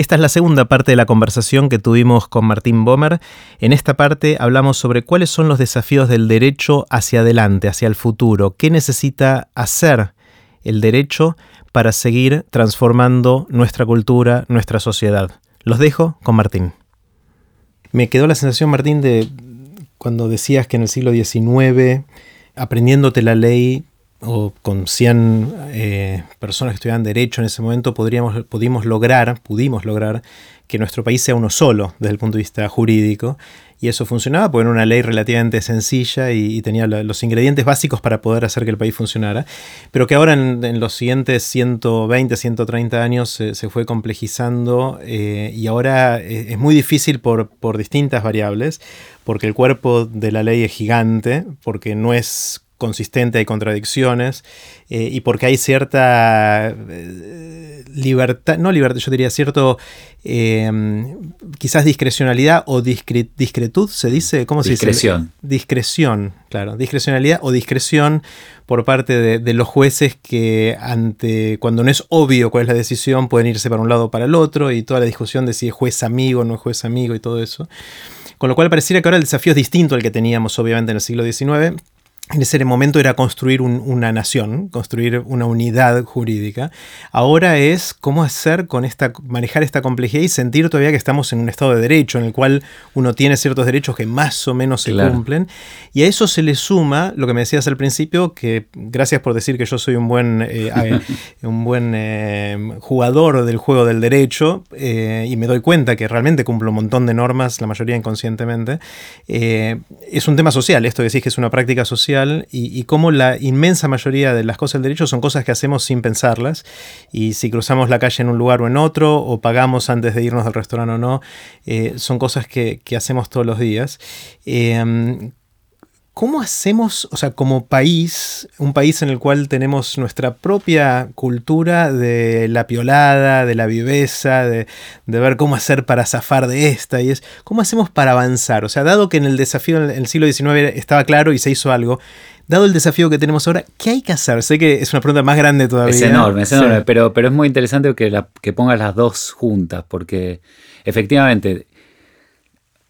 Esta es la segunda parte de la conversación que tuvimos con Martín Bomer. En esta parte hablamos sobre cuáles son los desafíos del derecho hacia adelante, hacia el futuro, qué necesita hacer el derecho para seguir transformando nuestra cultura, nuestra sociedad. Los dejo con Martín. Me quedó la sensación, Martín, de cuando decías que en el siglo XIX, aprendiéndote la ley, o con 100 eh, personas que estudiaban derecho en ese momento, podríamos, pudimos lograr, pudimos lograr que nuestro país sea uno solo desde el punto de vista jurídico. Y eso funcionaba porque era una ley relativamente sencilla y, tenía los ingredientes básicos para poder hacer que el país funcionara. Pero que ahora en, los siguientes 120, 130 años se, fue complejizando eh, y ahora eh, es muy difícil por, por distintas variables, porque el cuerpo de la ley es gigante, porque no es consistente, hay contradicciones, eh, y porque hay cierta eh, libertad, no libertad, yo diría cierto, eh, quizás discrecionalidad o discretud, se dice, ¿cómo se dice? Discreción. Discreción, claro, discrecionalidad o discreción por parte de, de, los jueces que ante, cuando no es obvio cuál es la decisión, pueden irse para un lado o para el otro, y toda la discusión de si es juez amigo o no es juez amigo y todo eso. Con lo cual pareciera que ahora el desafío es distinto al que teníamos obviamente en el siglo XIX, en ese momento era construir una nación, construir una unidad jurídica. Ahora es cómo hacer con esta, manejar esta complejidad y sentir todavía que estamos en un estado de derecho en el cual uno tiene ciertos derechos que más o menos se cumplen. Y a eso se le suma lo que me decías al principio, que gracias por decir que yo soy un buen, eh, un buen eh, jugador del juego del derecho eh, y me doy cuenta que realmente cumplo un montón de normas, la mayoría inconscientemente. es un tema social, esto decís que es una práctica social y, cómo la inmensa mayoría de las cosas del derecho son cosas que hacemos sin pensarlas. Y si cruzamos la calle en un lugar o en otro, o pagamos antes de irnos del restaurante o no, eh, son cosas que, hacemos todos los días. Eh, ¿Cómo hacemos, o sea, como país, un país en el cual tenemos nuestra propia cultura de la piolada, de la viveza, de, ver cómo hacer para zafar de esta, y es, ¿cómo hacemos para avanzar? O sea, dado que en el desafío en el siglo XIX estaba claro y se hizo algo, dado el desafío que tenemos ahora, ¿qué hay que hacer? Sé que es una pregunta más grande todavía. Es enorme, es enorme, pero, pero es muy interesante que, la, que pongas las dos juntas, porque efectivamente,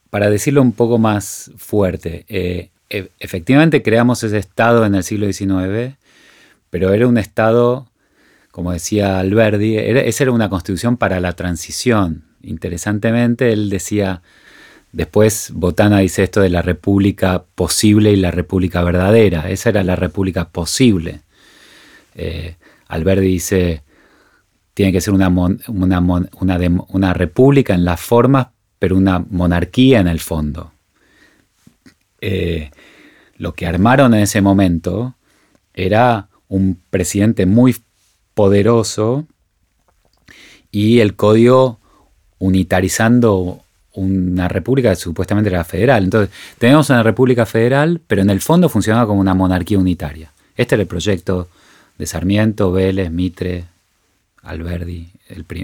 para decirlo un poco más fuerte, eh, e, efectivamente creamos ese Estado en el siglo XIX, pero era un Estado, como decía Alberdi, esa era una constitución para la transición. Interesantemente, él decía, después Botana dice esto de la república posible y la república verdadera. Esa era la república posible. Eh, Alberdi dice, tiene que ser una, una, una república en las formas, pero una monarquía en el fondo. Eh, lo que armaron en ese momento era un presidente muy poderoso y el código unitarizando una república que supuestamente era federal. Entonces, tenemos una república federal, pero en el fondo funcionaba como una monarquía unitaria. Este era el proyecto de Sarmiento, Vélez, Mitre, Alberdi,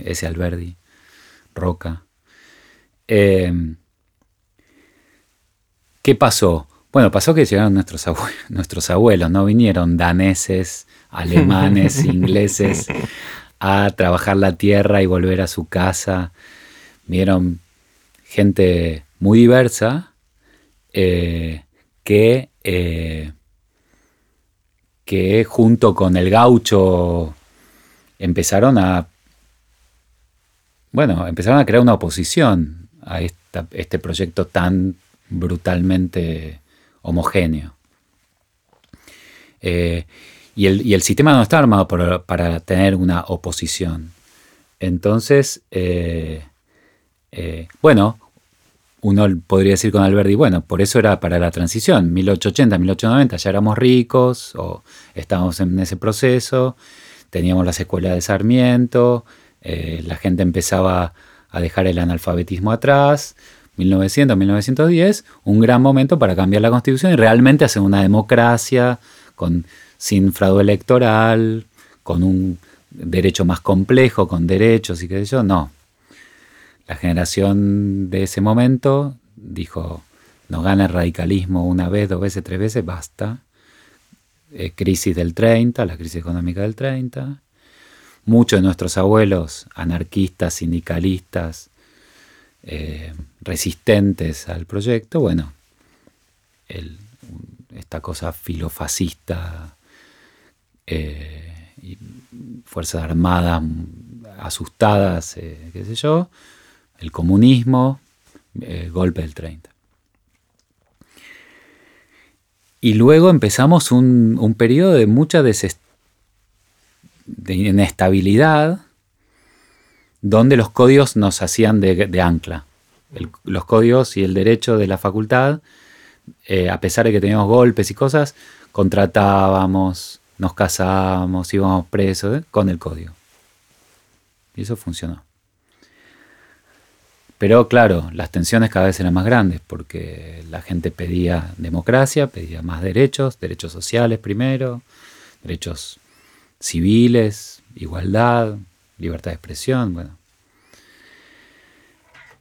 ese Alberdi, Roca. Eh, ¿Qué pasó? Bueno, pasó que llegaron nuestros abuelos, nuestros abuelos, ¿no? Vinieron daneses, alemanes, ingleses a trabajar la tierra y volver a su casa. Vieron gente muy diversa eh, que, eh, que junto con el gaucho empezaron a, bueno, empezaron a crear una oposición a este proyecto tan brutalmente homogéneo. Eh, y, el, sistema no está armado para tener una oposición. Entonces, eh, eh, bueno, uno podría decir con Alberti, bueno, por eso era para la transición, 1880, 1890, ya éramos ricos o estábamos en ese proceso, teníamos las escuelas de Sarmiento, la gente empezaba a dejar el analfabetismo atrás, 1900, 1910, un gran momento para cambiar la constitución y realmente hacer una democracia con, sin fraude electoral, con un derecho más complejo, con derechos y qué sé yo. No. La generación de ese momento dijo, nos gana el radicalismo una vez, dos veces, tres veces, basta. Crisis del 30, la crisis económica del 30. muchos de nuestros abuelos, anarquistas, sindicalistas, eh, resistentes al proyecto, bueno, esta cosa filofascista, eh, y fuerzas armadas asustadas, eh, qué sé yo, el comunismo, golpe del 30. Y luego empezamos un, un periodo de mucha inestabilidad, donde los códigos nos hacían de, ancla. Los códigos y el derecho de la facultad, eh, a pesar de que teníamos golpes y cosas, contratábamos, nos casábamos, íbamos presos ¿eh? con el código. Y eso funcionó. Pero claro, las tensiones cada vez eran más grandes porque la gente pedía democracia, pedía más derechos, derechos sociales primero, derechos civiles, igualdad, libertad de expresión, bueno.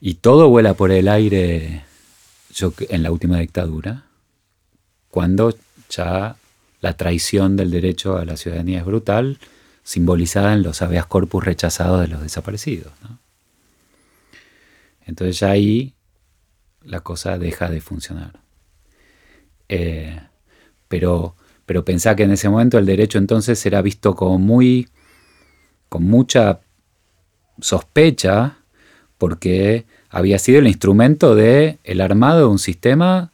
Y todo vuela por el aire en la última dictadura, cuando ya la traición del derecho a la ciudadanía es brutal, simbolizada en los habeas corpus rechazados de los desaparecidos. Entonces ya ahí la cosa deja de funcionar. Eh, pero, pero pensá que en ese momento el derecho entonces era visto como muy con mucha sospecha porque había sido el instrumento del el armado de un sistema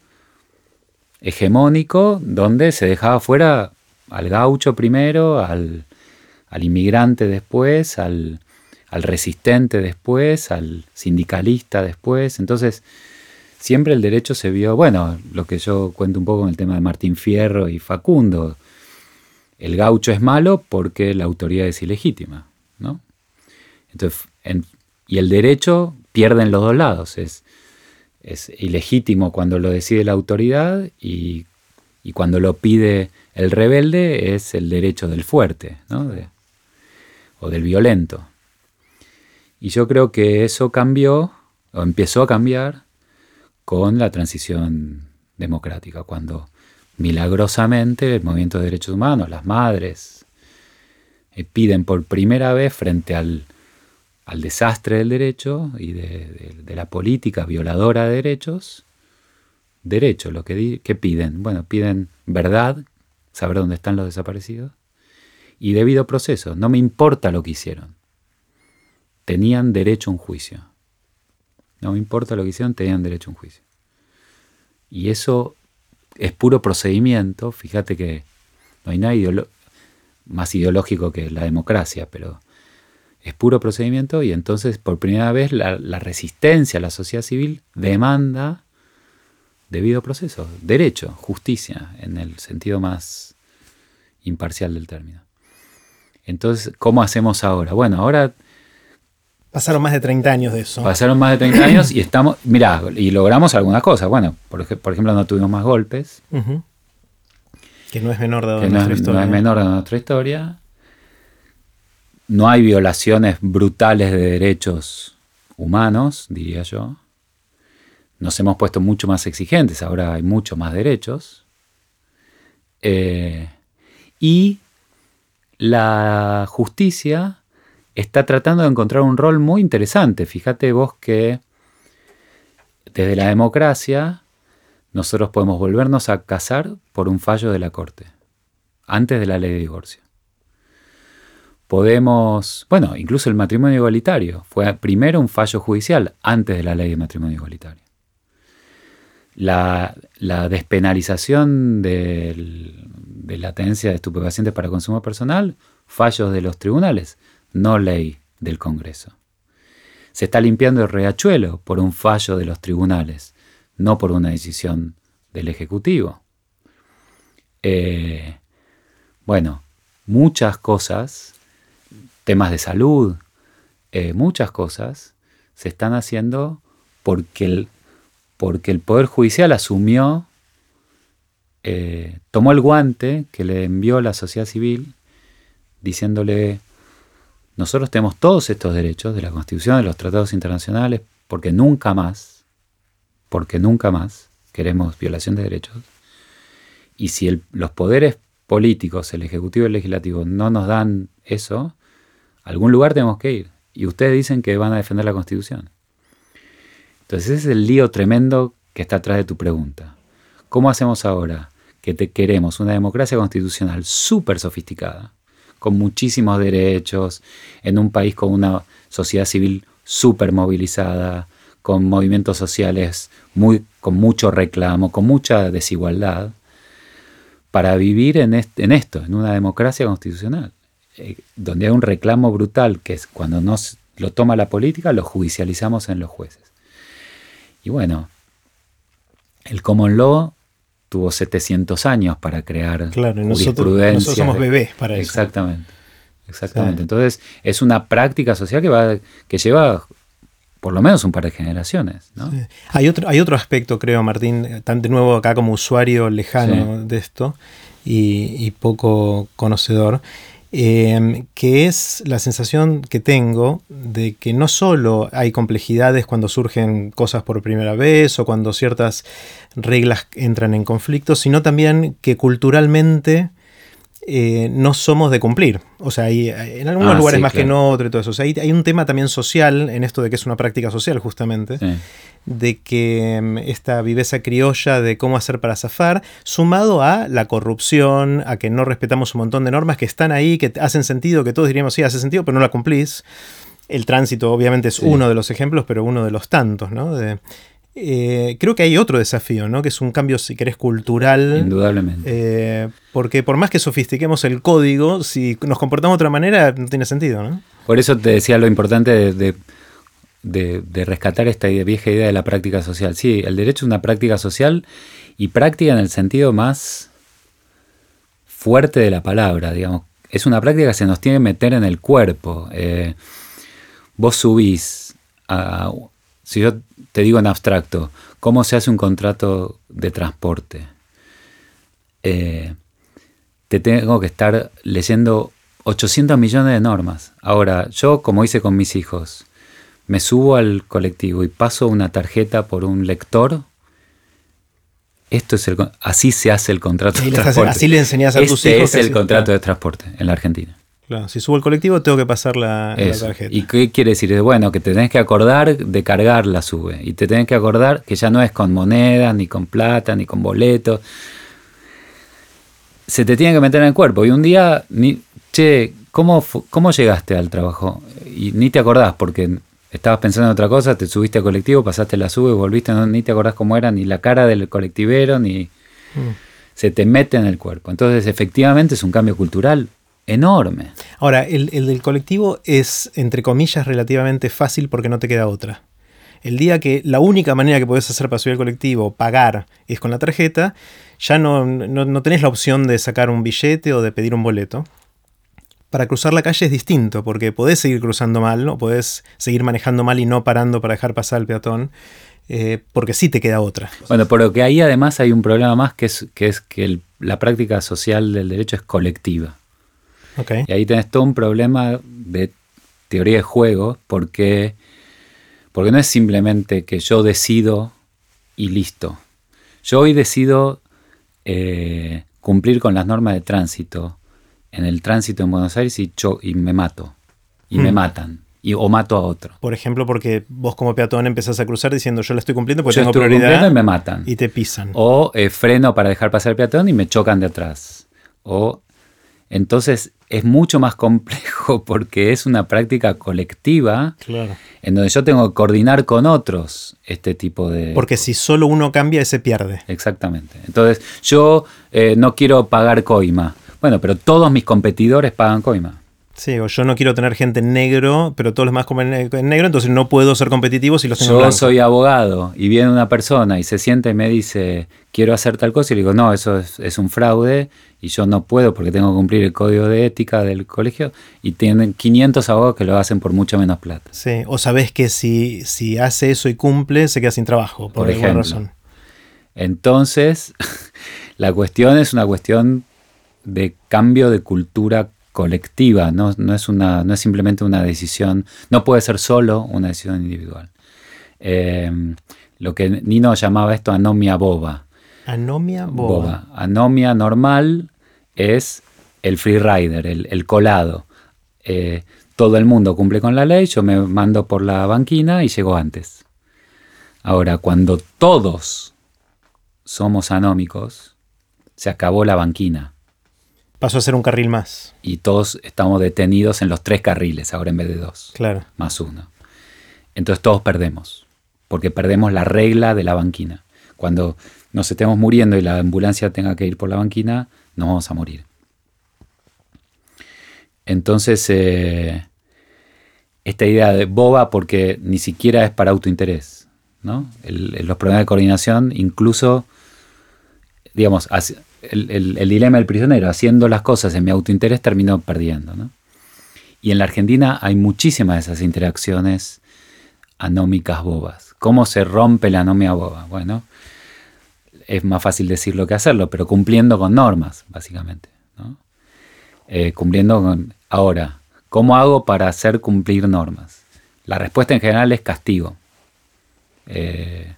hegemónico donde se dejaba fuera al gaucho primero, al, inmigrante después, al, al, resistente después, al sindicalista después. Entonces, siempre el derecho se vio, bueno, lo que yo cuento un poco en el tema de Martín Fierro y Facundo, el gaucho es malo porque la autoridad es ilegítima, ¿no? Entonces, y el derecho pierde en los dos lados, es, es ilegítimo cuando lo decide la autoridad y, cuando lo pide el rebelde es el derecho del fuerte, ¿no? o del violento. Y yo creo que eso cambió, o empezó a cambiar, con la transición democrática, cuando milagrosamente el movimiento de derechos humanos, las madres, eh, piden por primera vez frente al, desastre del derecho y de, la política violadora de derechos, derecho, lo que, que piden. Bueno, piden verdad, saber dónde están los desaparecidos, y debido proceso. No me importa lo que hicieron. Tenían derecho a un juicio. No me importa lo que hicieron, tenían derecho a un juicio. Y eso es puro procedimiento, fíjate que no hay nada más ideológico que la democracia, pero es puro procedimiento y entonces por primera vez la, resistencia a la sociedad civil demanda debido proceso, derecho, justicia, en el sentido más imparcial del término. Entonces, ¿cómo hacemos ahora? Bueno, ahora... Pasaron más de 30 años de eso. Pasaron más de 30 años y estamos, mirá, y logramos algunas cosas. Bueno, por, ejemplo, no tuvimos más golpes. Que no es menor de nuestra historia. No es menor de nuestra historia. No hay violaciones brutales de derechos humanos, diría yo. Nos hemos puesto mucho más exigentes, ahora hay mucho más derechos. Eh, y la justicia está tratando de encontrar un rol muy interesante. Fíjate vos que desde la democracia nosotros podemos volvernos a casar por un fallo de la Corte, antes de la ley de divorcio. Podemos, bueno, incluso el matrimonio igualitario fue primero un fallo judicial antes de la ley de matrimonio igualitario. La, despenalización de la tenencia de estupefacientes para consumo personal, fallos de los tribunales, no ley del Congreso. Se está limpiando el riachuelo por un fallo de los tribunales, no por una decisión del Ejecutivo. Eh, bueno, muchas cosas, temas de salud, eh, muchas cosas se están haciendo porque el, porque el Poder Judicial asumió, eh, tomó el guante que le envió la sociedad civil diciéndole, nosotros tenemos todos estos derechos de la Constitución, de los tratados internacionales, porque nunca más porque nunca más queremos violación de derechos. Y si los poderes políticos, el Ejecutivo y el Legislativo, no nos dan eso, algún lugar tenemos que ir. Y ustedes dicen que van a defender la Constitución. Entonces ese es el lío tremendo que está atrás de tu pregunta. ¿Cómo hacemos ahora que te queremos una democracia constitucional súper sofisticada, con muchísimos derechos, en un país con una sociedad civil súper movilizada, con movimientos sociales muy, con mucho reclamo, con mucha desigualdad, para vivir en, esto, en una democracia constitucional, eh, donde hay un reclamo brutal, que es cuando nos lo toma la política, lo judicializamos en los jueces. Y bueno, el common law tuvo 700 años para crear claro, nosotros, nosotros, somos bebés para eso. Exactamente. Exactamente. Entonces, es una práctica social que va que lleva por lo menos un par de generaciones. ¿no? Hay, otro, hay otro aspecto, creo, Martín, tan de nuevo acá como usuario lejano de esto y, poco conocedor, em, que es la sensación que tengo de que no solo hay complejidades cuando surgen cosas por primera vez o cuando ciertas reglas entran en conflicto, sino también que culturalmente eh, no somos de cumplir. O sea, hay, en algunos ah, lugares más que en otros y todo eso. O sea, hay, un tema también social en esto de que es una práctica social, justamente, de que mm, esta viveza criolla de cómo hacer para zafar, sumado a la corrupción, a que no respetamos un montón de normas que están ahí, que hacen sentido, que todos diríamos, sí, hace sentido, pero no la cumplís. El tránsito obviamente es uno de los ejemplos, pero uno de los tantos, ¿no? De, eh, creo que hay otro desafío, ¿no? Que es un cambio, si querés, cultural. Indudablemente. Eh, porque por más que sofistiquemos el código, si nos comportamos de otra manera, no tiene sentido, ¿no? Por eso te decía lo importante de, rescatar esta vieja idea de la práctica social. Sí, el derecho es una práctica social y práctica en el sentido más fuerte de la palabra, digamos. Es una práctica que se nos tiene que meter en el cuerpo. Eh, vos subís a, si yo te digo en abstracto, ¿cómo se hace un contrato de transporte? Eh, te tengo que estar leyendo 800 millones de normas. Ahora, yo, como hice con mis hijos, me subo al colectivo y paso una tarjeta por un lector. Esto es el, así se hace el contrato de transporte. Así le enseñas a tus este hijos. es el contrato de transporte en la Argentina si subo el colectivo tengo que pasar la, tarjeta. ¿Y qué quiere decir? Bueno, que te tenés que acordar de cargar la sube. Y te tenés que acordar que ya no es con monedas, ni con plata, ni con boletos. Se te tiene que meter en el cuerpo. Y un día, ni, che, ¿cómo, ¿cómo llegaste al trabajo? Y ni te acordás porque estabas pensando en otra cosa, te subiste al colectivo, pasaste la sube, volviste, ni te acordás cómo era, ni la cara del colectivero, ni... Mm. Se te mete en el cuerpo. Entonces, efectivamente, es un cambio cultural enorme. Ahora, el, del colectivo es, entre comillas, relativamente fácil porque no te queda otra. El día que la única manera que puedes hacer para subir el colectivo, pagar, es con la tarjeta, ya no, no, tenés la opción de sacar un billete o de pedir un boleto. Para cruzar la calle es distinto, porque podés seguir cruzando mal, o podés seguir manejando mal y no parando para dejar pasar al peatón, eh, porque sí te queda otra. Bueno, pero que ahí además hay un problema más que es que, es que la práctica social del derecho es colectiva. Y ahí tenés todo un problema de teoría de juego, porque, porque no es simplemente que yo decido y listo. Yo hoy decido eh, cumplir con las normas de tránsito en el tránsito en Buenos Aires y, y me mato. Y me mm. matan. Y, o mato a otro. Por ejemplo, porque vos como peatón empezás a cruzar diciendo yo la estoy cumpliendo porque tengo prioridad. y me matan. Y te pisan. O eh, freno para dejar pasar el peatón y me chocan de atrás. O entonces es mucho más complejo porque es una práctica colectiva en donde yo tengo que coordinar con otros este tipo de... Porque si solo uno cambia, se pierde. Exactamente. Entonces yo eh, no quiero pagar coima. Bueno, pero todos mis competidores pagan coima. Sí, o yo no quiero tener gente en negro, pero todos los demás comen en negro, entonces no puedo ser competitivo si los tengo Yo soy abogado y viene una persona y se siente y me dice, quiero hacer tal cosa, y le digo, no, eso es, un fraude y yo no puedo porque tengo que cumplir el código de ética del colegio y tienen 500 abogados que lo hacen por mucho menos plata. Sí, o sabes que si, si hace eso y cumple, se queda sin trabajo, por, por alguna razón. Entonces, la cuestión es una cuestión de cambio de cultura colectiva, no, es una, no es simplemente una decisión, no puede ser solo una decisión individual. Em, lo que Nino llamaba esto anomia boba. Anomia boba. Anomia normal es el freerider, el, el colado. Eh, todo el mundo cumple con la ley, yo me mando por la banquina y llego antes. Ahora, cuando todos somos anómicos, se acabó la banquina. Pasó a ser un carril más. Y todos estamos detenidos en los tres carriles, ahora en vez de dos. Claro. Más uno. Entonces todos perdemos, porque perdemos la regla de la banquina. Cuando nos estemos muriendo y la ambulancia tenga que ir por la banquina, nos vamos a morir. Entonces, eh, esta idea de boba porque ni siquiera es para autointerés. ¿no? los problemas de coordinación, incluso, digamos, el, dilema del prisionero, haciendo las cosas en mi autointerés, terminó perdiendo. ¿no? Y en la Argentina hay muchísimas de esas interacciones anómicas bobas. ¿Cómo se rompe la anomia boba? Bueno, es más fácil decirlo que hacerlo, pero cumpliendo con normas, básicamente. ¿no? Eh, cumpliendo con... Ahora, ¿cómo hago para hacer cumplir normas? La respuesta en general es castigo. Eh,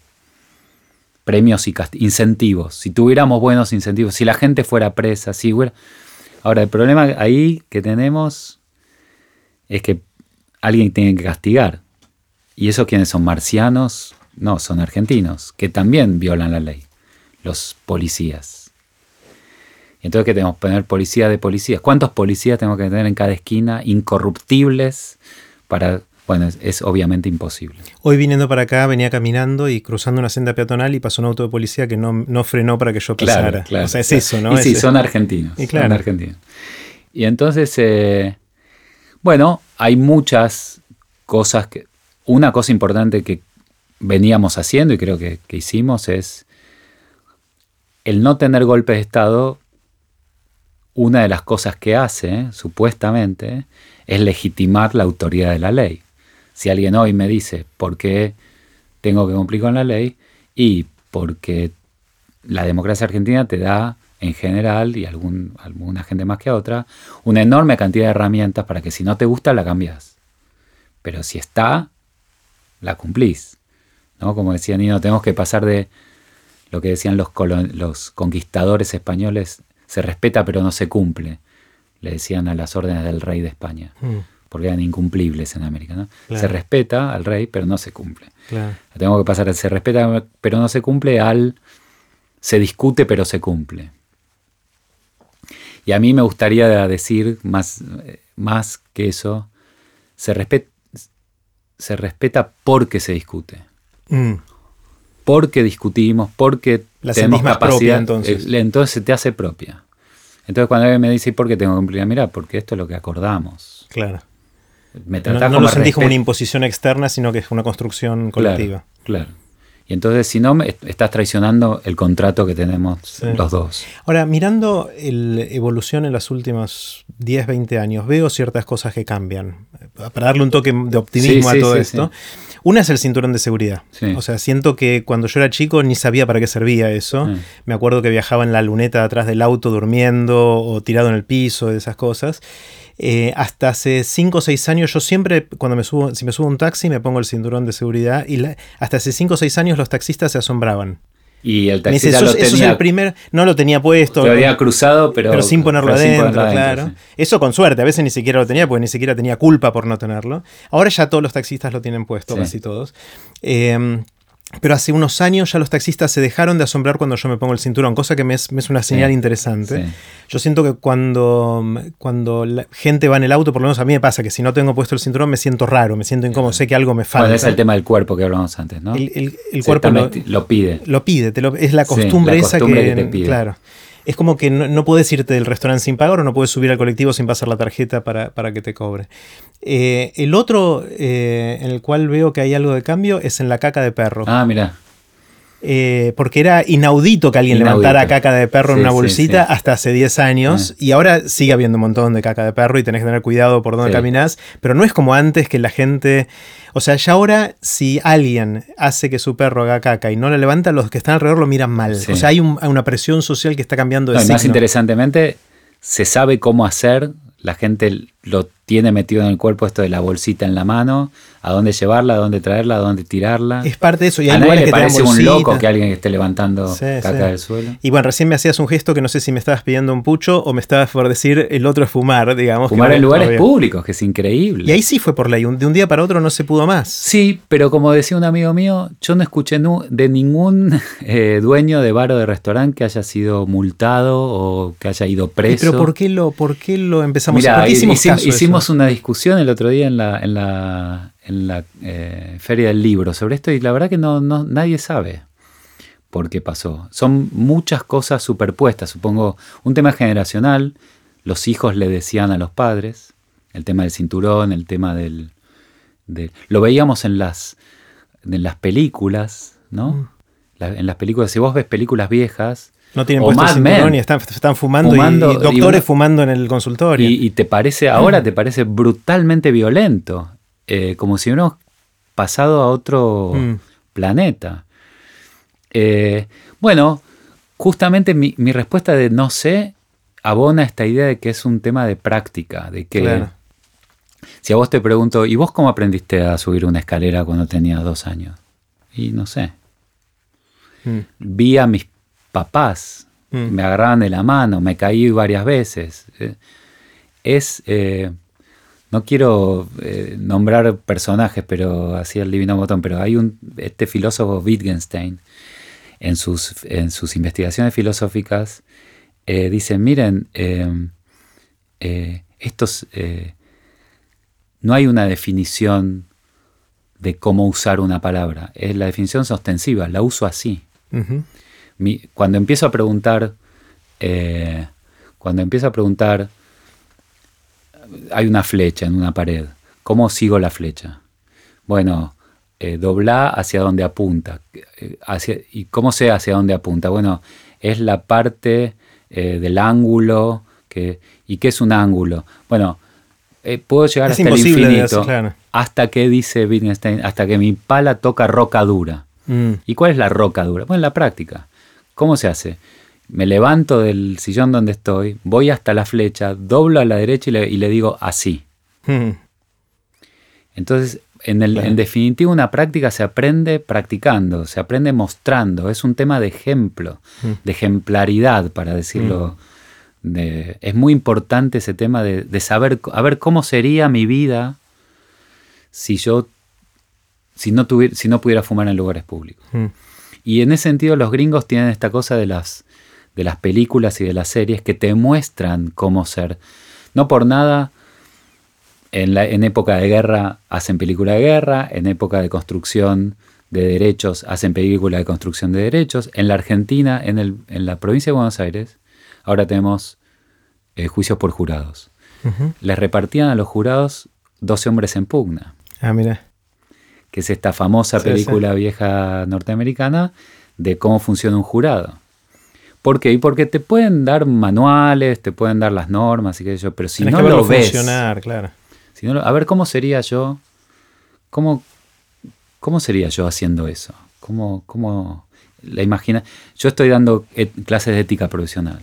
premios y incentivos. Si tuviéramos buenos incentivos, si la gente fuera presa, si hubiera... Ahora, el problema ahí que tenemos es que alguien tiene que castigar. ¿Y eso quiénes son? ¿Marcianos? No, son argentinos, que también violan la ley, los policías. Entonces, ¿qué tenemos? Poner policía de policías. ¿Cuántos policías tengo que tener en cada esquina, incorruptibles, para... Bueno, es, obviamente imposible. Hoy viniendo para acá, venía caminando y cruzando una senda peatonal y pasó un auto de policía que no, frenó para que yo pasara. Claro, o sea, es eso, ¿no? Y sí, son argentinos. Y claro. Son argentinos. Y entonces, eh, bueno, hay muchas cosas que... Una cosa importante que veníamos haciendo y creo que, que hicimos es el no tener golpes de Estado una de las cosas que hace, supuestamente, es legitimar la autoridad de la ley. Si alguien hoy me dice por qué tengo que cumplir con la ley, y porque la democracia argentina te da, en general, y algún, alguna gente más que otra, una enorme cantidad de herramientas para que si no te gusta, la cambias. Pero si está, la cumplís. ¿no? Como decía Nino, tenemos que pasar de lo que decían los, los conquistadores españoles se respeta pero no se cumple, le decían a las órdenes del rey de España, mm. porque eran incumplibles en América. ¿no? Se respeta al rey pero no se cumple. Tengo que pasar se respeta pero no se cumple al se discute pero se cumple. Y a mí me gustaría decir más, más que eso, se, respeta, se respeta porque se discute. Mm. Porque discutimos, porque la tenemos capacidad. entonces. Eh, entonces se te hace propia. Entonces cuando alguien me dice, ¿y por qué tengo que cumplir? Mira, porque esto es lo que acordamos. Claro. Me no, no lo sentís como una imposición externa, sino que es una construcción colectiva. Claro. Y entonces, si no, estás traicionando el contrato que tenemos los dos. Ahora, mirando la evolución en los últimos 10, 20 años, veo ciertas cosas que cambian. Para darle un toque de optimismo a todo esto. Una es el cinturón de seguridad. O sea, siento que cuando yo era chico ni sabía para qué servía eso. Me acuerdo que viajaba en la luneta atrás del auto durmiendo o tirado en el piso, esas cosas. Eh, hasta hace 5 o 6 años, yo siempre, cuando me subo, si me subo a un taxi, me pongo el cinturón de seguridad. Y hasta hace 5 o 6 años los taxistas se asombraban. Y el taxista lo tenía, es el primer, no lo tenía puesto. Lo había cruzado, pero, pero sin ponerlo adentro, claro. Eso con suerte, a veces ni siquiera lo tenía, porque ni siquiera tenía culpa por no tenerlo. Ahora ya todos los taxistas lo tienen puesto, casi todos. Eh, pero hace unos años ya los taxistas se dejaron de asombrar cuando yo me pongo el cinturón, cosa que me es, una señal interesante. Yo siento que cuando, cuando la gente va en el auto, por lo menos a mí me pasa que si no tengo puesto el cinturón me siento raro, me siento incómodo, sé que algo me falta. Bueno, es el tema del cuerpo que hablamos antes, ¿no? El, cuerpo lo, pide. Lo pide, es la costumbre, esa que, te pide. Claro es como que no, puedes irte del restaurante sin pagar o no puedes subir al colectivo sin pasar la tarjeta para, que te cobre. Eh, el otro eh, en el cual veo que hay algo de cambio es en la caca de perro. Ah, mira. Eh, porque era inaudito que alguien levantara caca de perro en una bolsita hasta hace 10 años ah. y ahora sigue habiendo un montón de caca de perro y tenés que tener cuidado por dónde caminas, pero no es como antes que la gente, o sea, ya ahora si alguien hace que su perro haga caca y no la levanta, los que están alrededor lo miran mal. O sea, hay, una presión social que está cambiando de Más interesantemente, se sabe cómo hacer, la gente lo tiene metido en el cuerpo esto de la bolsita en la mano, a dónde llevarla, a dónde traerla, a dónde tirarla. Es parte de eso. Y a nadie le que parece un loco que alguien esté levantando Sí, caca sí. del suelo. Y bueno, recién me hacías un gesto que no sé si me estabas pidiendo un pucho o me estabas por decir el otro es fumar, digamos. que Fumar en lugares obvio. públicos, que es increíble. Y ahí sí fue por ley. De un día para otro no se pudo más. Sí, pero como decía un amigo mío, yo no escuché de ningún eh, dueño de bar o de restaurante que haya sido multado o que haya ido ¿Y preso. ¿Pero por qué lo, por qué lo empezamos Mirá, ¿Por qué hicimos hicimos una discusión el otro día en la, en la, en la eh, Feria del Libro sobre esto y la verdad que no, no, nadie sabe por qué pasó. Son muchas cosas superpuestas, supongo, un tema generacional, los hijos le decían a los padres, el tema del cinturón, el tema del... del- lo veíamos en las, en las películas, ¿no? Mm. La- en las películas, si vos ves películas viejas, No tienen o puesto el Mad cinturón Men. y están, están fumando, y- Fumando, y, y doctores uno- fumando en el consultorio. y, y te parece, ahora te parece brutalmente violento, eh, como si hubiéramos pasado a otro Mm. planeta. Eh, bueno, justamente mi, mi respuesta de no sé abona esta idea de que es un tema de práctica, de que Claro. si a vos te pregunto, ¿y vos cómo aprendiste a subir una escalera cuando tenías dos años? Y no sé, Mm. vi a mis papás, Mm. me agarraban de la mano, me caí varias veces. Es, eh, no quiero eh, nombrar personajes, pero así el divino botón, pero hay un, este filósofo Wittgenstein, en sus, en sus investigaciones filosóficas, eh, dice, miren, estos, no hay una definición de cómo usar una palabra, es la definición es ostensiva, la uso así. Mi- cuando empiezo a preguntar, eh, cuando empiezo a preguntar, hay una flecha en una pared, ¿cómo sigo la flecha? Bueno, eh, dobla hacia donde apunta. Eh, hacia- ¿Y cómo sé hacia dónde apunta? Bueno, es la parte eh, del ángulo. Que, ¿Y qué es un ángulo? Bueno, eh, puedo llegar Es hasta el infinito. claro. Hasta que, dice Wittgenstein, hasta que mi pala toca roca dura. Mm. ¿Y cuál es la roca dura? Bueno, la práctica. ¿Cómo se hace? Me levanto del sillón donde estoy, voy hasta la flecha, doblo a la derecha y le, y le digo así. Mm. Entonces, en, el- Claro. en definitiva, una práctica se aprende practicando, se aprende mostrando. Es un tema de ejemplo, Mm. de ejemplaridad, para decirlo. de- es muy importante ese tema de, de saber, a ver, cómo sería mi vida si yo, si no, tuviera, si no pudiera fumar en lugares públicos. Y en ese sentido los gringos tienen esta cosa de las, de las películas y de las series que te muestran cómo ser. No por nada, en, la, en época de guerra hacen película de guerra, en época de construcción de derechos hacen película de construcción de derechos. En la Argentina, en, el, en la provincia de Buenos Aires, ahora tenemos eh, juicios por jurados. Les repartían a los jurados 12 hombres en pugna Ah, mira. Que es esta famosa Sí, película vieja norteamericana de cómo funciona un jurado. ¿Por qué? Y porque te pueden dar manuales, te pueden dar las normas y qué sé yo, pero si Tenés no que lo ves, funcionar, claro. si no a ver cómo sería yo, cómo, cómo sería yo haciendo eso, cómo, cómo la imagina. Yo estoy dando clases de ética profesional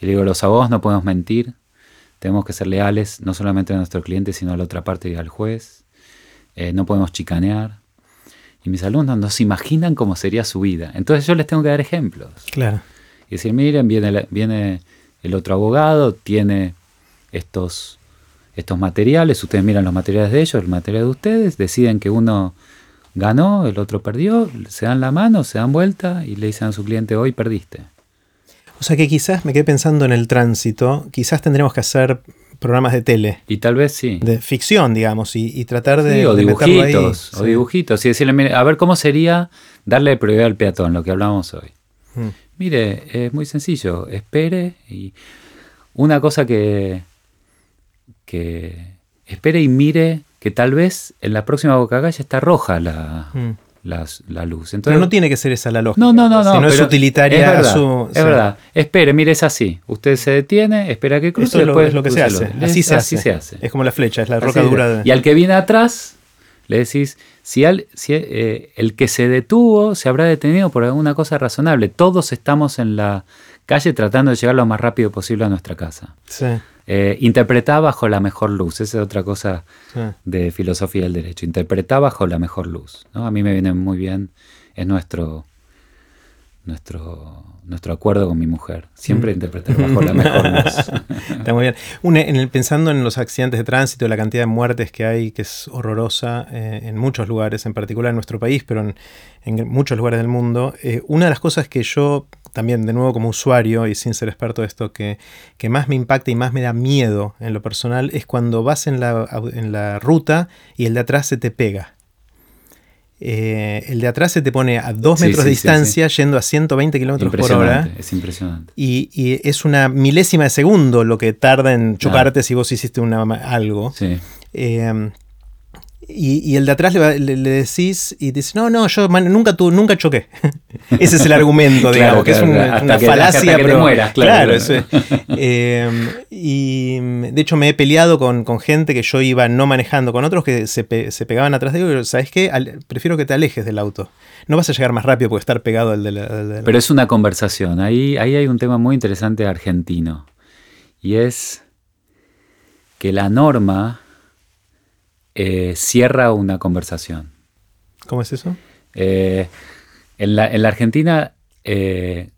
y le digo los abogados no podemos mentir, tenemos que ser leales no solamente a nuestro cliente sino a la otra parte y al juez, eh, no podemos chicanear. Y mis alumnos no se imaginan cómo sería su vida. Entonces yo les tengo que dar ejemplos. Claro. Y decir, miren, viene, la- viene el otro abogado, tiene estos, estos materiales, ustedes miran los materiales de ellos, el material de ustedes, deciden que uno ganó, el otro perdió, se dan la mano, se dan vuelta y le dicen a su cliente, hoy perdiste. O sea que quizás me quedé pensando en el tránsito, quizás tendremos que hacer programas de tele, Y tal vez sí. de ficción, digamos, y, y tratar de, Sí, o de meterlo ahí. dibujitos, o Sí. dibujitos, y decirle, mire, a ver cómo sería darle prioridad al peatón, lo que hablábamos hoy. Mm. Mire, es muy sencillo, espere y una cosa que, que espere y mire que tal vez en la próxima bocacalla está roja la, Mm. La, la luz. Pero no tiene que ser esa la lógica. no, no, no, no. Si no es utilitaria es verdad, su. Es verdad. Espere, mire, es así. Usted se detiene, espera que cruce. Esto es lo, después es lo que se hace. Es- Así se así hace. se hace. Es como la flecha, es la Así roca dura de. Y al que viene atrás, le decís, si, si eh, el que se detuvo se habrá detenido por alguna cosa razonable. Todos estamos en la calle tratando de llegar lo más rápido posible a nuestra casa. Sí. Eh, interpretar bajo la mejor luz, esa es otra cosa de filosofía del derecho, interpretar bajo la mejor luz. ¿no? A mí me viene muy bien, es nuestro, nuestro, nuestro acuerdo con mi mujer. Siempre mm. interpretar bajo la mejor luz. Está muy bien. en el, pensando en los accidentes de tránsito, la cantidad de muertes que hay, que es horrorosa eh, en muchos lugares, en particular en nuestro país, pero en, muchos lugares del mundo, eh, una de las cosas que yo también de nuevo como usuario y sin ser experto de esto, que, que, más me impacta y más me da miedo en lo personal es cuando vas en la, en la ruta y el de atrás se te pega. Eh, el de atrás se te pone a dos metros de distancia yendo a 120 kilómetros por hora. Es impresionante. Y, y, es una milésima de segundo lo que tarda en chocarte si vos hiciste una, algo. Sí. Eh, y, el de atrás le, decís y dice, no, no, yo nunca, tu, nunca choqué. Ese es el argumento, digamos, que es una, falacia. pero, claro, em, y de hecho me he peleado con, gente que yo iba no manejando, con otros que se, pegaban atrás de ellos. ¿Sabes qué? prefiero que te alejes del auto. No vas a llegar más rápido porque estar pegado al de la... Pero es una conversación. Ahí, ahí hay un tema muy interesante argentino. Y es que la norma eh, cierra una conversación. ¿Cómo es eso? Eh, en, la, Argentina, eh,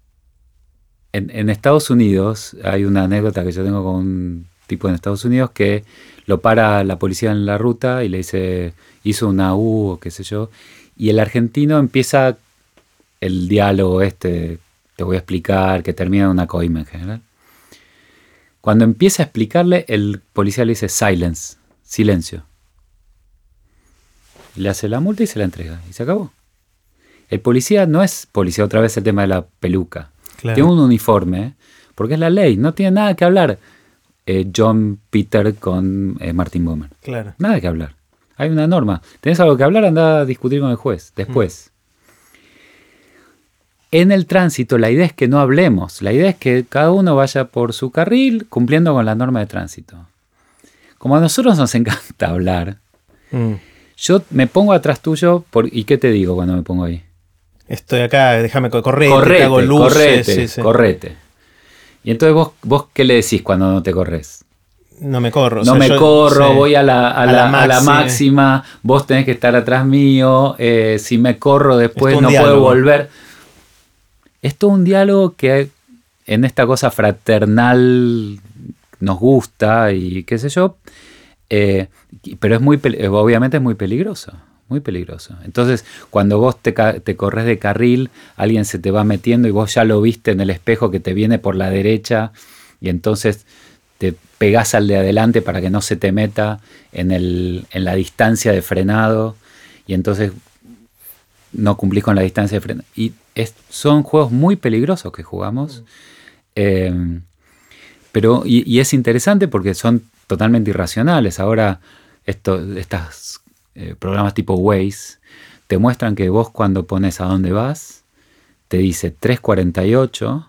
en, Estados Unidos, hay una anécdota que yo tengo con un tipo en Estados Unidos que lo para la policía en la ruta y le dice, hizo una U o qué sé yo, y el argentino empieza el diálogo este, te voy a explicar, que termina en una coima en general. Cuando empieza a explicarle, el policía le dice silence, silencio le hace la multa y se la entrega. Y se acabó. El policía no es policía, otra vez el tema de la peluca. Tiene un uniforme, porque es la ley, no tiene nada que hablar eh, John Peter con eh, Martin Bowman. Claro. Nada que hablar. Hay una norma. ¿Tenés algo que hablar? Anda a discutir con el juez después. Mm. En el tránsito la idea es que no hablemos, la idea es que cada uno vaya por su carril cumpliendo con la norma de tránsito. Como a nosotros nos encanta hablar, mm. Yo me pongo atrás tuyo por, y ¿qué te digo cuando me pongo ahí? Estoy acá, déjame correr, correte, hago luces, correte, Y entonces vos, vos, ¿qué le decís cuando no te corres? No me corro. No me corro, voy a la, a, la, máxima, vos tenés que estar atrás mío, eh, si me corro después no puedo volver. Es todo un diálogo que en esta cosa fraternal nos gusta y qué sé yo, eh, pero es muy, eh, obviamente es muy peligroso, muy peligroso. Entonces, cuando vos te, te, corres de carril, alguien se te va metiendo y vos ya lo viste en el espejo que te viene por la derecha y entonces te pegás al de adelante para que no se te meta en, el, en la distancia de frenado y entonces no cumplís con la distancia de frenado. Y son juegos muy peligrosos que jugamos. Eh, pero, y, es interesante porque son totalmente irracionales. Ahora, estos eh, programas tipo Waze te muestran que vos cuando pones a dónde vas, te dice 348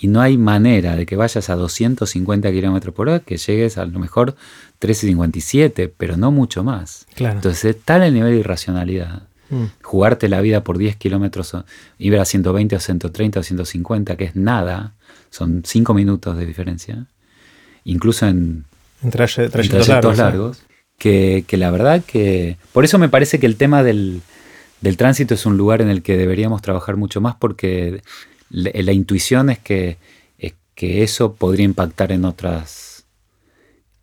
y no hay manera de que vayas a 250 kilómetros por hora que llegues a lo mejor 357, pero no mucho más. Entonces es tal el nivel de irracionalidad. Mm. Jugarte la vida por 10 kilómetros, ir a 120 o 130 o 150, que es nada, son 5 minutos de diferencia. Incluso en en trayectos, largos. que, la verdad que... Por eso me parece que el tema del, tránsito es un lugar en el que deberíamos trabajar mucho más porque la, intuición es que, es que eso podría impactar en otras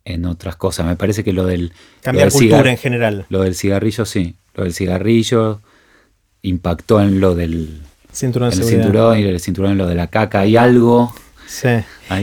en otras cosas. Me parece que lo del... Cambiar cultura en general. Lo del cigarrillo, sí. Lo del cigarrillo impactó en lo del... Cinturón, el cinturón y el cinturón en lo de la caca. Hay algo Sí.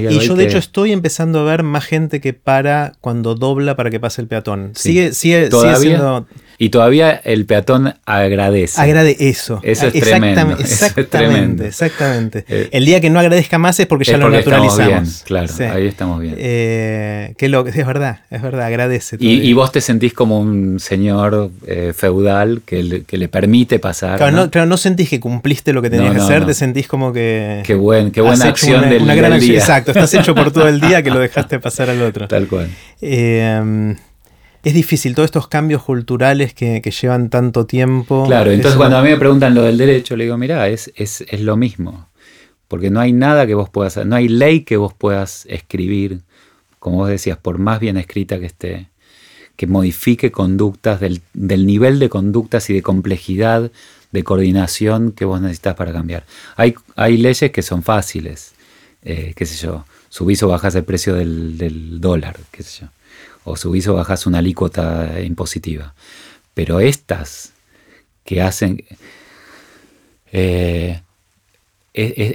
y yo de hecho estoy empezando a ver más gente que para cuando dobla para que pase el peatón. Sigue, sigue, sigue siendo... Y todavía el peatón agradece. Agradece eso. Eso es tremendo. Exactamente, exactamente. Eh, el día que no agradezca más es porque ya lo naturalizamos. claro, ahí estamos bien. Eh, que lo, es verdad, es verdad, agradece. Y, vos te sentís como un señor eh, feudal que le, que le, permite pasar. Claro ¿no? claro, no sentís que cumpliste lo que tenías que hacer, te sentís como que. Qué, buen, qué buena acción una, del, una gran Acción, exacto, estás hecho por todo el día que lo dejaste pasar al otro. Tal cual. Eh, es difícil, todos estos cambios culturales que, llevan tanto tiempo. Claro, entonces cuando a mí me preguntan lo del derecho, le digo, mira, es, es, es lo mismo. Porque no hay nada que vos puedas hacer, no hay ley que vos puedas escribir, como vos decías, por más bien escrita que esté, que modifique conductas del, nivel de conductas y de complejidad de coordinación que vos necesitas para cambiar. Hay, hay leyes que son fáciles, eh, qué sé yo, subís o bajás el precio del, dólar, qué sé yo, o subís o bajás una alícuota impositiva. Pero estas que hacen... Eh,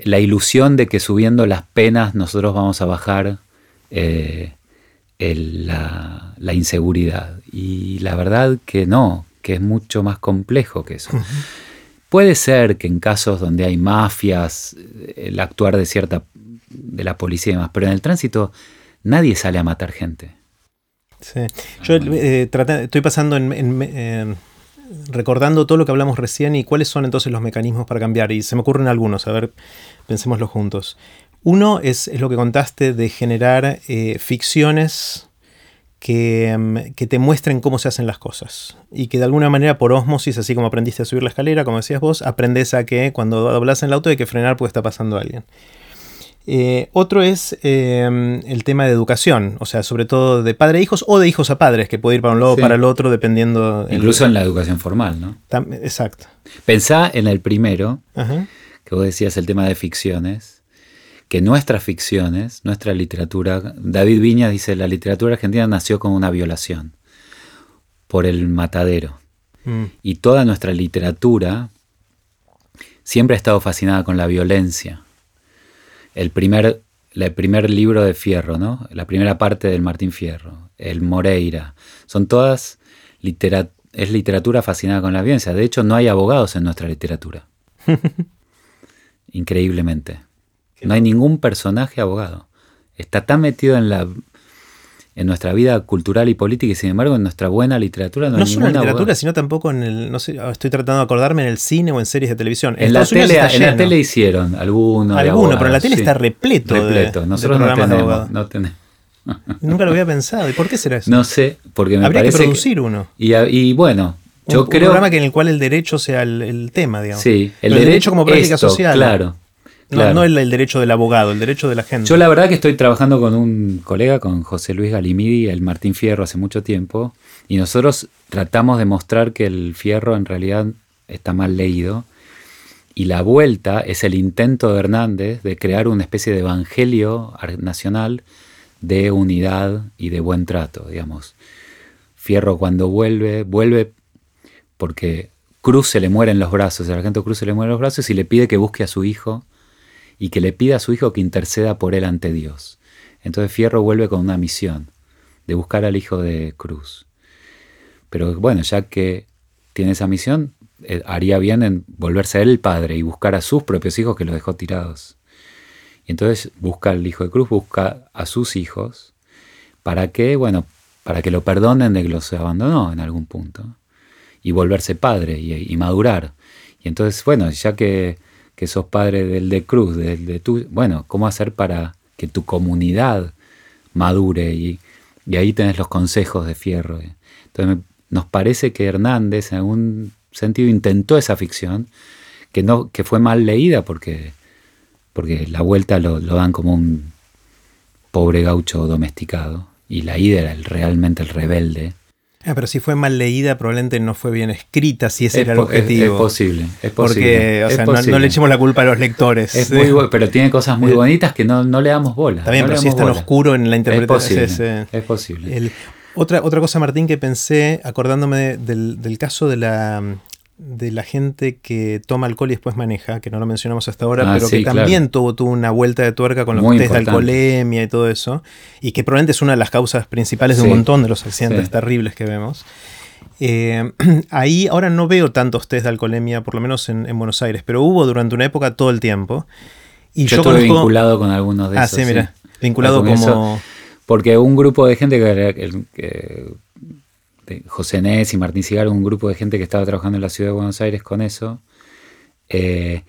la ilusión de que subiendo las penas nosotros vamos a bajar eh, la, inseguridad. Y la verdad que no, que es mucho más complejo que eso. Puede ser que en casos donde hay mafias, el actuar de cierta de la policía y demás, pero en el tránsito nadie sale a matar gente. Sí. Yo eh, estoy pasando en, recordando todo lo que hablamos recién y cuáles son entonces los mecanismos para cambiar. Y se me ocurren algunos, a ver, pensémoslo juntos. Uno es, lo que contaste de generar eh, ficciones mm, que, te muestren cómo se hacen las cosas. Y que de alguna manera por osmosis, así como aprendiste a subir la escalera, como decías vos, aprendes a que cuando doblas en el auto hay que frenar porque está pasando alguien. Eh, otro es em, el tema de educación, o sea, sobre todo de padre a hijos o de hijos a padres, que puede ir para un lado o para el otro dependiendo. Incluso en la educación formal, ¿no? exacto. Pensá en el primero, que vos decías el tema de ficciones, que nuestras ficciones, nuestra literatura, David Viña dice, la literatura argentina nació con una violación por el matadero. Mm. Y toda nuestra literatura siempre ha estado fascinada con la violencia el primer, el primer libro de Fierro, ¿no? La primera parte del Martín Fierro, el Moreira. Son todas es literatura fascinada con la violencia. De hecho, no hay abogados en nuestra literatura. Increíblemente. No hay ningún personaje abogado. Está tan metido en la en nuestra vida cultural y política y sin embargo en nuestra buena literatura no, no solo en literatura sino tampoco en el no sé estoy tratando de acordarme en el cine o en series de televisión. En, la tele en la tele hicieron algunos alguno pero en la tele está repleto repleto. nosotros no tenemos, no tenemos. Nunca lo había pensado. Y por qué será eso no sé porque me habría que producir uno. Y, y bueno yo creo un programa que en el cual el derecho sea el, tema digamos. Sí el, derecho, como práctica social. claro no, el, derecho del abogado, el derecho de la gente. Yo la verdad que estoy trabajando con un colega, con José Luis Galimidi, el Martín Fierro, hace mucho tiempo, y nosotros tratamos de mostrar que el Fierro en realidad está mal leído, y la vuelta es el intento de Hernández de crear una especie de evangelio nacional de unidad y de buen trato, digamos. Fierro cuando vuelve, vuelve porque Cruz se le muere en los brazos, el sargento Cruz se le muere en los brazos y le pide que busque a su hijo y que le pida a su hijo que interceda por él ante Dios. Entonces Fierro vuelve con una misión de buscar al hijo de Cruz. Pero bueno, ya que tiene esa misión, eh, haría bien en volverse a él el padre y buscar a sus propios hijos que los dejó tirados. Y entonces busca al hijo de Cruz, busca a sus hijos, para que, bueno, para que lo perdonen de que los abandonó en algún punto. Y volverse padre y madurar. Y entonces, bueno, ya que que sos padre del de Cruz, del de tu, bueno, ¿cómo hacer para que tu comunidad madure? Y, ahí tenés los consejos de Fierro. Entonces nos parece que Hernández en algún sentido intentó esa ficción, que, no, que fue mal leída porque, porque la vuelta lo, lo dan como un pobre gaucho domesticado y la ida era el, realmente el rebelde Ah, pero si fue mal leída, probablemente no fue bien escrita, si ese era el objetivo. Es, posible, es posible. Porque, No, le echemos la culpa a los lectores. Es muy, pero tiene cosas muy bonitas que no, le damos bola. También, pero si es tan oscuro en la interpretación. Es posible. otra, otra cosa, Martín, que pensé, acordándome del, del caso de la, de la gente que toma alcohol y después maneja, que no lo mencionamos hasta ahora, ah, pero que también tuvo, una vuelta de tuerca con los test de alcoholemia y todo eso, y que probablemente es una de las causas principales de un montón de los accidentes terribles que vemos. Eh, ahí ahora no veo tantos test de alcoholemia, por lo menos en, Buenos Aires, pero hubo durante una época todo el tiempo. Y yo, estuve vinculado con algunos de esos. Ah, sí, mira, vinculado como... porque un grupo de gente que José Nés y Martín Cigar, un grupo de gente que estaba trabajando en la ciudad de Buenos Aires con eso. Eh,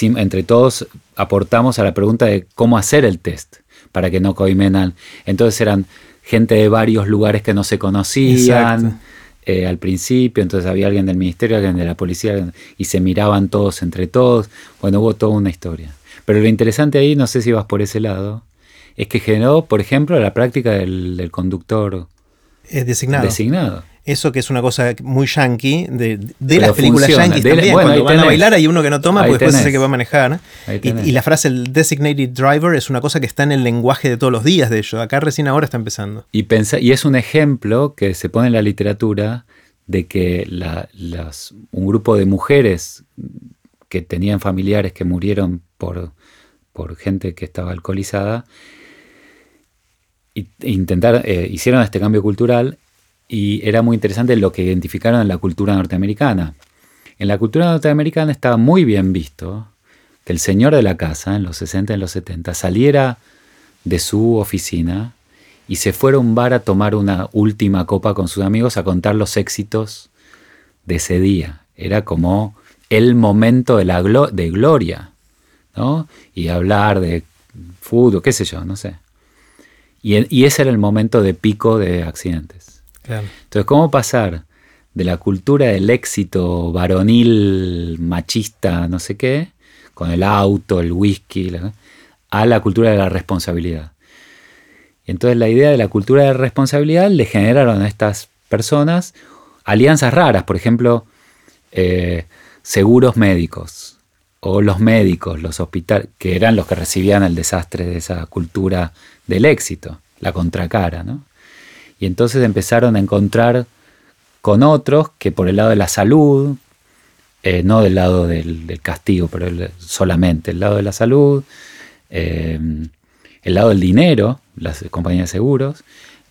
entre todos aportamos a la pregunta de cómo hacer el test para que no coimenan. Entonces eran gente de varios lugares que no se conocían. Eh, al principio, entonces había alguien del ministerio, alguien de la policía, y se miraban todos entre todos. Bueno, hubo toda una historia. Pero lo interesante ahí, no sé si vas por ese lado, es que generó, por ejemplo, la práctica del, conductor designado. designado. Eso que es una cosa muy yankee, de, de las películas yankees también. Cuando van a bailar hay uno que no toma, pues después es el que va a manejar. Y, la frase el designated driver es una cosa que está en el lenguaje de todos los días de ellos. Acá recién ahora está empezando. Y, y es un ejemplo que se pone en la literatura de que un grupo de mujeres que tenían familiares que murieron por, por gente que estaba alcoholizada, intentar, eh, hicieron este cambio cultural y era muy interesante lo que identificaron en la cultura norteamericana. En la cultura norteamericana estaba muy bien visto que el señor de la casa, en los 60 y en los 70, saliera de su oficina y se fuera a un bar a tomar una última copa con sus amigos a contar los éxitos de ese día. Era como el momento de, la de gloria, ¿no? Y hablar de fútbol, qué sé yo, no sé. Y, ese era el momento de pico de accidentes. Entonces, ¿cómo pasar de la cultura del éxito varonil, machista, no sé qué, con el auto, el whisky, a la cultura de la responsabilidad? entonces la idea de la cultura de responsabilidad le generaron a estas personas alianzas raras, por ejemplo, eh, seguros médicos o los médicos, los hospitales, que eran los que recibían el desastre de esa cultura del éxito, la contracara, ¿no? Y entonces empezaron a encontrar con otros que por el lado de la salud, eh, no del lado del, castigo, pero solamente el lado de la salud, eh, el lado del dinero, las compañías de seguros,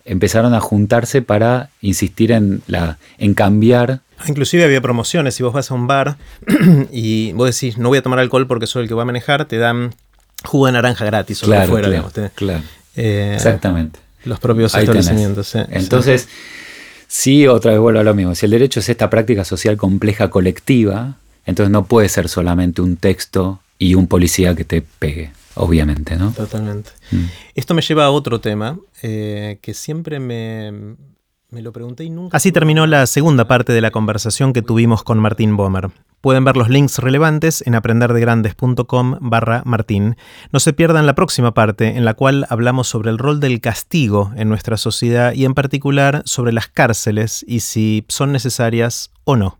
empezaron a juntarse para insistir en, la, en cambiar. Inclusive había promociones, si vos vas a un bar y vos decís, no voy a tomar alcohol porque soy el que va a manejar, te dan jugo de naranja gratis o lo que fuera. Claro, eh, Exactamente. Los propios establecimientos. Entonces, sí. otra vez vuelvo a lo mismo. Si el derecho es esta práctica social compleja colectiva, entonces no puede ser solamente un texto y un policía que te pegue obviamente, ¿no? Totalmente. Mm. Esto me lleva a otro tema eh, que siempre me, me lo pregunté y nunca... Así terminó la segunda parte de la conversación que tuvimos con Martín Bomer. Pueden ver los links relevantes en aprenderdegrandes.com barra Martín. No se pierdan la próxima parte en la cual hablamos sobre el rol del castigo en nuestra sociedad y en particular sobre las cárceles y si son necesarias o no.